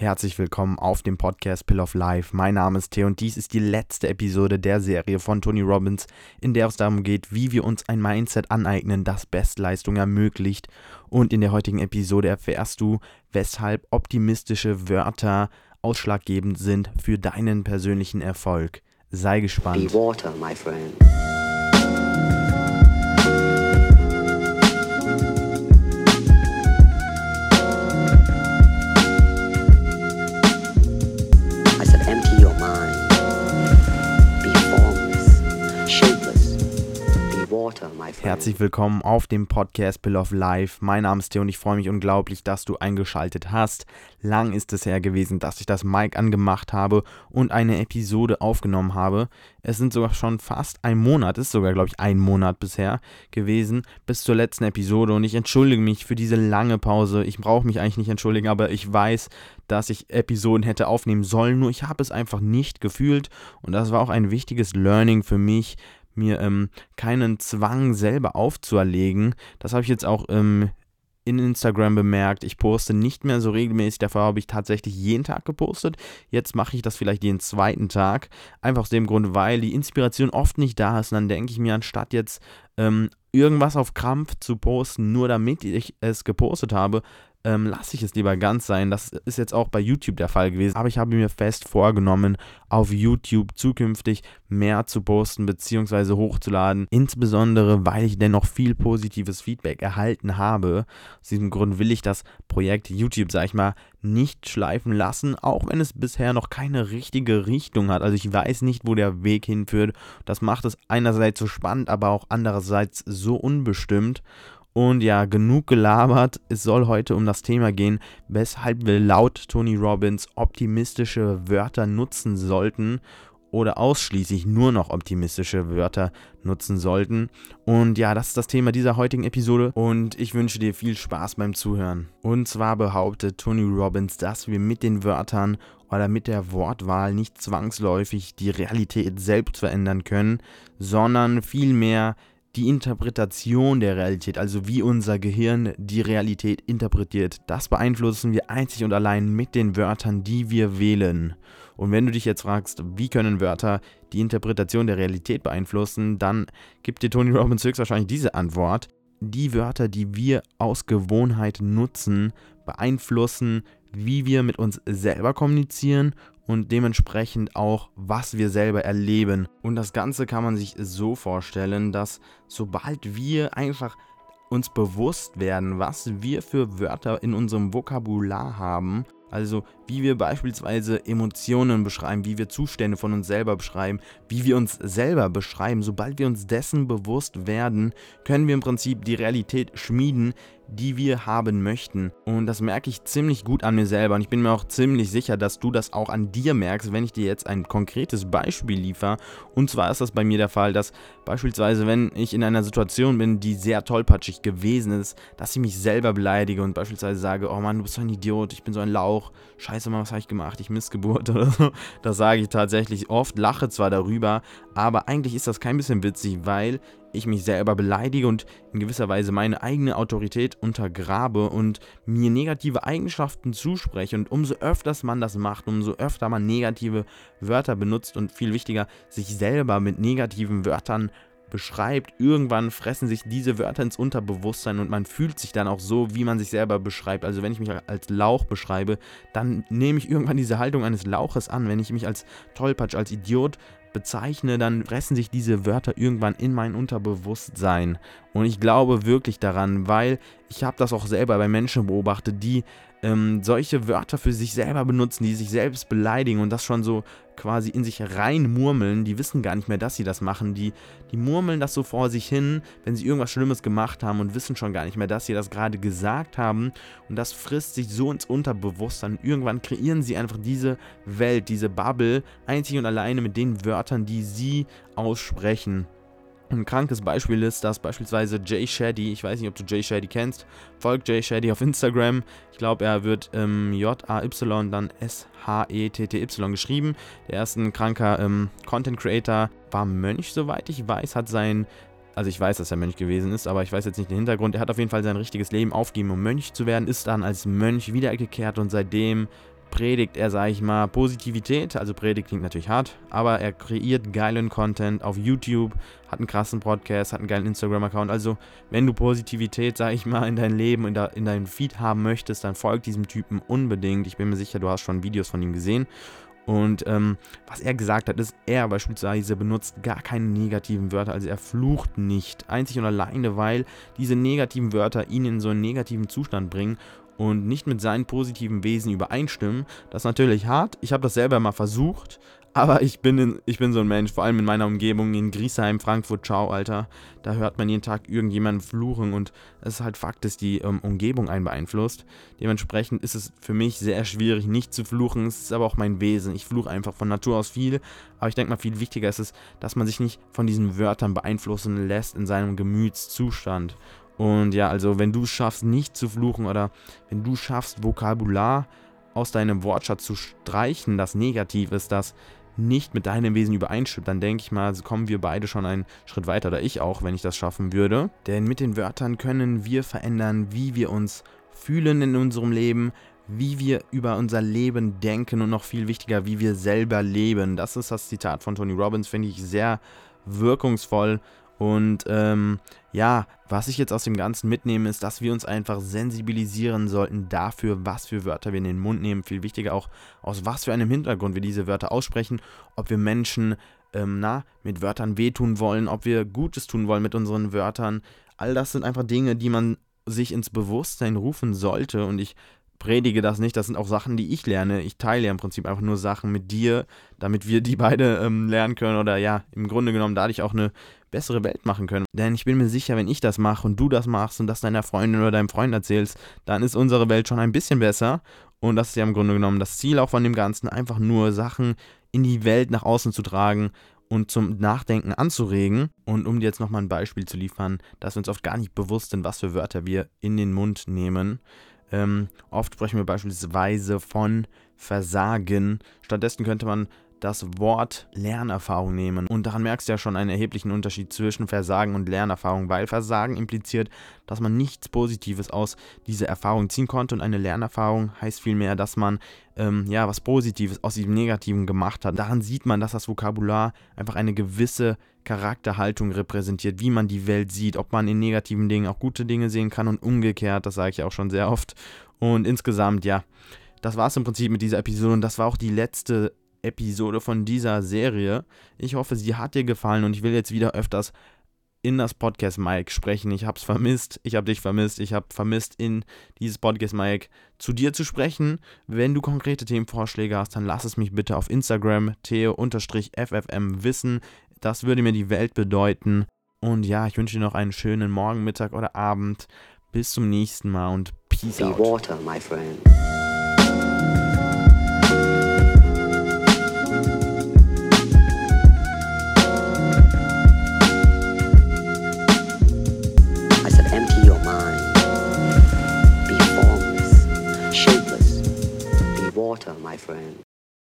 Herzlich willkommen auf dem Podcast Pill of Life. Mein Name ist Theo und dies ist die letzte Episode der Serie von Tony Robbins, in der es darum geht, wie wir uns ein Mindset aneignen, das Bestleistung ermöglicht. Und in der heutigen Episode erfährst du, weshalb optimistische Wörter ausschlaggebend sind für deinen persönlichen Erfolg. Sei gespannt. Be water, my friend. Friend. Herzlich willkommen auf dem Podcast Pill of Life. Mein Name ist Theo und ich freue mich unglaublich, dass du eingeschaltet hast. Lang ist es her gewesen, dass ich das Mic angemacht habe und eine Episode aufgenommen habe. Es sind sogar schon fast ein Monat, ist sogar, glaube ich, ein Monat bisher gewesen, bis zur letzten Episode. Und ich entschuldige mich für diese lange Pause. Ich brauche mich eigentlich nicht entschuldigen, aber ich weiß, dass ich Episoden hätte aufnehmen sollen, nur ich habe es einfach nicht gefühlt. Und das war auch ein wichtiges Learning für mich, mir ähm, keinen Zwang selber aufzuerlegen. Das habe ich jetzt auch ähm, in Instagram bemerkt. Ich poste nicht mehr so regelmäßig. Davor habe ich tatsächlich jeden Tag gepostet. Jetzt mache ich das vielleicht jeden zweiten Tag. Einfach aus dem Grund, weil die Inspiration oft nicht da ist. Und dann denke ich mir, anstatt jetzt ähm, irgendwas auf Krampf zu posten, nur damit ich es gepostet habe, ähm, lasse ich es lieber ganz sein. Das ist jetzt auch bei YouTube der Fall gewesen. Aber ich habe mir fest vorgenommen, auf YouTube zukünftig mehr zu posten bzw. hochzuladen. Insbesondere, weil ich dennoch viel positives Feedback erhalten habe. Aus diesem Grund will ich das Projekt YouTube, sag ich mal, nicht schleifen lassen, auch wenn es bisher noch keine richtige Richtung hat. Also ich weiß nicht, wo der Weg hinführt. Das macht es einerseits so spannend, aber auch andererseits so unbestimmt. Und ja, genug gelabert. Es soll heute um das Thema gehen, weshalb wir laut Tony Robbins optimistische Wörter nutzen sollten oder ausschließlich nur noch optimistische Wörter nutzen sollten. Und ja, das ist das Thema dieser heutigen Episode und ich wünsche dir viel Spaß beim Zuhören. Und zwar behauptet Tony Robbins, dass wir mit den Wörtern oder mit der Wortwahl nicht zwangsläufig die Realität selbst verändern können, sondern vielmehr die Interpretation der Realität, also wie unser Gehirn die Realität interpretiert, das beeinflussen wir einzig und allein mit den Wörtern, die wir wählen. Und wenn du dich jetzt fragst, wie können Wörter die Interpretation der Realität beeinflussen, dann gibt dir Tony Robbins höchstwahrscheinlich diese Antwort. Die Wörter, die wir aus Gewohnheit nutzen, beeinflussen, wie wir mit uns selber kommunizieren und dementsprechend auch, was wir selber erleben. Und das Ganze kann man sich so vorstellen, dass sobald wir einfach uns bewusst werden, was wir für Wörter in unserem Vokabular haben, also wie wir beispielsweise Emotionen beschreiben, wie wir Zustände von uns selber beschreiben, wie wir uns selber beschreiben. Sobald wir uns dessen bewusst werden, können wir im Prinzip die Realität schmieden, die wir haben möchten. Und das merke ich ziemlich gut an mir selber. Und ich bin mir auch ziemlich sicher, dass du das auch an dir merkst, wenn ich dir jetzt ein konkretes Beispiel liefere. Und zwar ist das bei mir der Fall, dass beispielsweise, wenn ich in einer Situation bin, die sehr tollpatschig gewesen ist, dass ich mich selber beleidige und beispielsweise sage, oh Mann, du bist so ein Idiot, ich bin so ein Lauch, scheiße Mann, was habe ich gemacht, ich Missgeburt oder so. Das sage ich tatsächlich oft, lache zwar darüber, aber eigentlich ist das kein bisschen witzig, weil ich mich selber beleidige und in gewisser Weise meine eigene Autorität untergrabe und mir negative Eigenschaften zuspreche. Und umso öfters man das macht, umso öfter man negative Wörter benutzt und viel wichtiger, sich selber mit negativen Wörtern beschreibt, irgendwann fressen sich diese Wörter ins Unterbewusstsein und man fühlt sich dann auch so, wie man sich selber beschreibt. Also wenn ich mich als Lauch beschreibe, dann nehme ich irgendwann diese Haltung eines Lauches an. Wenn ich mich als Tollpatsch, als Idiot bezeichne, dann fressen sich diese Wörter irgendwann in mein Unterbewusstsein. Und ich glaube wirklich daran, weil ich habe das auch selber bei Menschen beobachtet, die ähm, solche Wörter für sich selber benutzen, die sich selbst beleidigen und das schon so quasi in sich rein murmeln. Die wissen gar nicht mehr, dass sie das machen. Die, die murmeln das so vor sich hin, wenn sie irgendwas Schlimmes gemacht haben und wissen schon gar nicht mehr, dass sie das gerade gesagt haben. Und das frisst sich so ins Unterbewusstsein. Irgendwann kreieren sie einfach diese Welt, diese Bubble, einzig und alleine mit den Wörtern, die sie aussprechen. Ein krankes Beispiel ist, dass beispielsweise Jay Shetty, ich weiß nicht, ob du Jay Shetty kennst, folgt Jay Shetty auf Instagram. Ich glaube, er wird ähm, J-A-Y, dann S-H-E-T-T-Y geschrieben. Der ein kranker ähm, Content Creator, war Mönch, soweit ich weiß, hat sein also ich weiß, dass er Mönch gewesen ist, aber ich weiß jetzt nicht den Hintergrund. Er hat auf jeden Fall sein richtiges Leben aufgegeben, um Mönch zu werden, ist dann als Mönch wiedergekehrt und seitdem predigt er, sage ich mal, Positivität. Also Predigt klingt natürlich hart, aber er kreiert geilen Content auf YouTube, hat einen krassen Podcast, hat einen geilen Instagram-Account. Also wenn du Positivität, sage ich mal, in dein Leben, in, de, in deinem Feed haben möchtest, dann folg diesem Typen unbedingt. Ich bin mir sicher, du hast schon Videos von ihm gesehen. Und ähm, was er gesagt hat, ist, er beispielsweise benutzt gar keine negativen Wörter, also er flucht nicht. Einzig und alleine, weil diese negativen Wörter ihn in so einen negativen Zustand bringen und nicht mit seinen positiven Wesen übereinstimmen. Das ist natürlich hart. Ich habe das selber mal versucht, aber ich bin, in, ich bin so ein Mensch, vor allem in meiner Umgebung, in Griesheim, Frankfurt, ciao, Alter. Da hört man jeden Tag irgendjemanden fluchen und es ist halt Fakt, dass die ähm, Umgebung einen beeinflusst. Dementsprechend ist es für mich sehr schwierig, nicht zu fluchen. Es ist aber auch mein Wesen. Ich fluche einfach von Natur aus viel. Aber ich denke mal, viel wichtiger ist es, dass man sich nicht von diesen Wörtern beeinflussen lässt in seinem Gemütszustand. Und ja, also wenn du es schaffst, nicht zu fluchen oder wenn du schaffst, Vokabular aus deinem Wortschatz zu streichen, das negativ ist, das nicht mit deinem Wesen übereinstimmt, dann denke ich mal, kommen wir beide schon einen Schritt weiter, oder ich auch, wenn ich das schaffen würde. Denn mit den Wörtern können wir verändern, wie wir uns fühlen in unserem Leben, wie wir über unser Leben denken und noch viel wichtiger, wie wir selber leben. Das ist das Zitat von Tony Robbins, finde ich sehr wirkungsvoll und ähm, ja, was ich jetzt aus dem Ganzen mitnehme, ist, dass wir uns einfach sensibilisieren sollten dafür, was für Wörter wir in den Mund nehmen. Viel wichtiger auch, aus was für einem Hintergrund wir diese Wörter aussprechen, ob wir Menschen ähm, na, mit Wörtern wehtun wollen, ob wir Gutes tun wollen mit unseren Wörtern. All das sind einfach Dinge, die man sich ins Bewusstsein rufen sollte. Und ich predige das nicht, das sind auch Sachen, die ich lerne. Ich teile ja im Prinzip einfach nur Sachen mit dir, damit wir die beide ähm, lernen können oder ja, im Grunde genommen dadurch auch eine bessere Welt machen können. Denn ich bin mir sicher, wenn ich das mache und du das machst und das deiner Freundin oder deinem Freund erzählst, dann ist unsere Welt schon ein bisschen besser. Und das ist ja im Grunde genommen das Ziel auch von dem Ganzen, einfach nur Sachen in die Welt nach außen zu tragen und zum Nachdenken anzuregen. Und um dir jetzt nochmal ein Beispiel zu liefern, dass wir uns oft gar nicht bewusst sind, was für Wörter wir in den Mund nehmen. Ähm, oft sprechen wir beispielsweise von Versagen. Stattdessen könnte man das Wort Lernerfahrung nehmen. Und daran merkst du ja schon einen erheblichen Unterschied zwischen Versagen und Lernerfahrung, weil Versagen impliziert, dass man nichts Positives aus dieser Erfahrung ziehen konnte und eine Lernerfahrung heißt vielmehr, dass man ähm, ja was Positives aus diesem Negativen gemacht hat. Daran sieht man, dass das Vokabular einfach eine gewisse Charakterhaltung repräsentiert, wie man die Welt sieht, ob man in negativen Dingen auch gute Dinge sehen kann und umgekehrt, das sage ich auch schon sehr oft. Und insgesamt, ja, das war es im Prinzip mit dieser Episode und das war auch die letzte Episode von dieser Serie. Ich hoffe, sie hat dir gefallen und ich will jetzt wieder öfters in das Podcast Mike sprechen. Ich habe es vermisst, ich habe dich vermisst, ich habe vermisst, in dieses Podcast Mike zu dir zu sprechen. Wenn du konkrete Themenvorschläge hast, dann lass es mich bitte auf Instagram theo-ffm wissen. Das würde mir die Welt bedeuten. Und ja, ich wünsche dir noch einen schönen Morgen, Mittag oder Abend. Bis zum nächsten Mal und Peace Be out. water, my friend.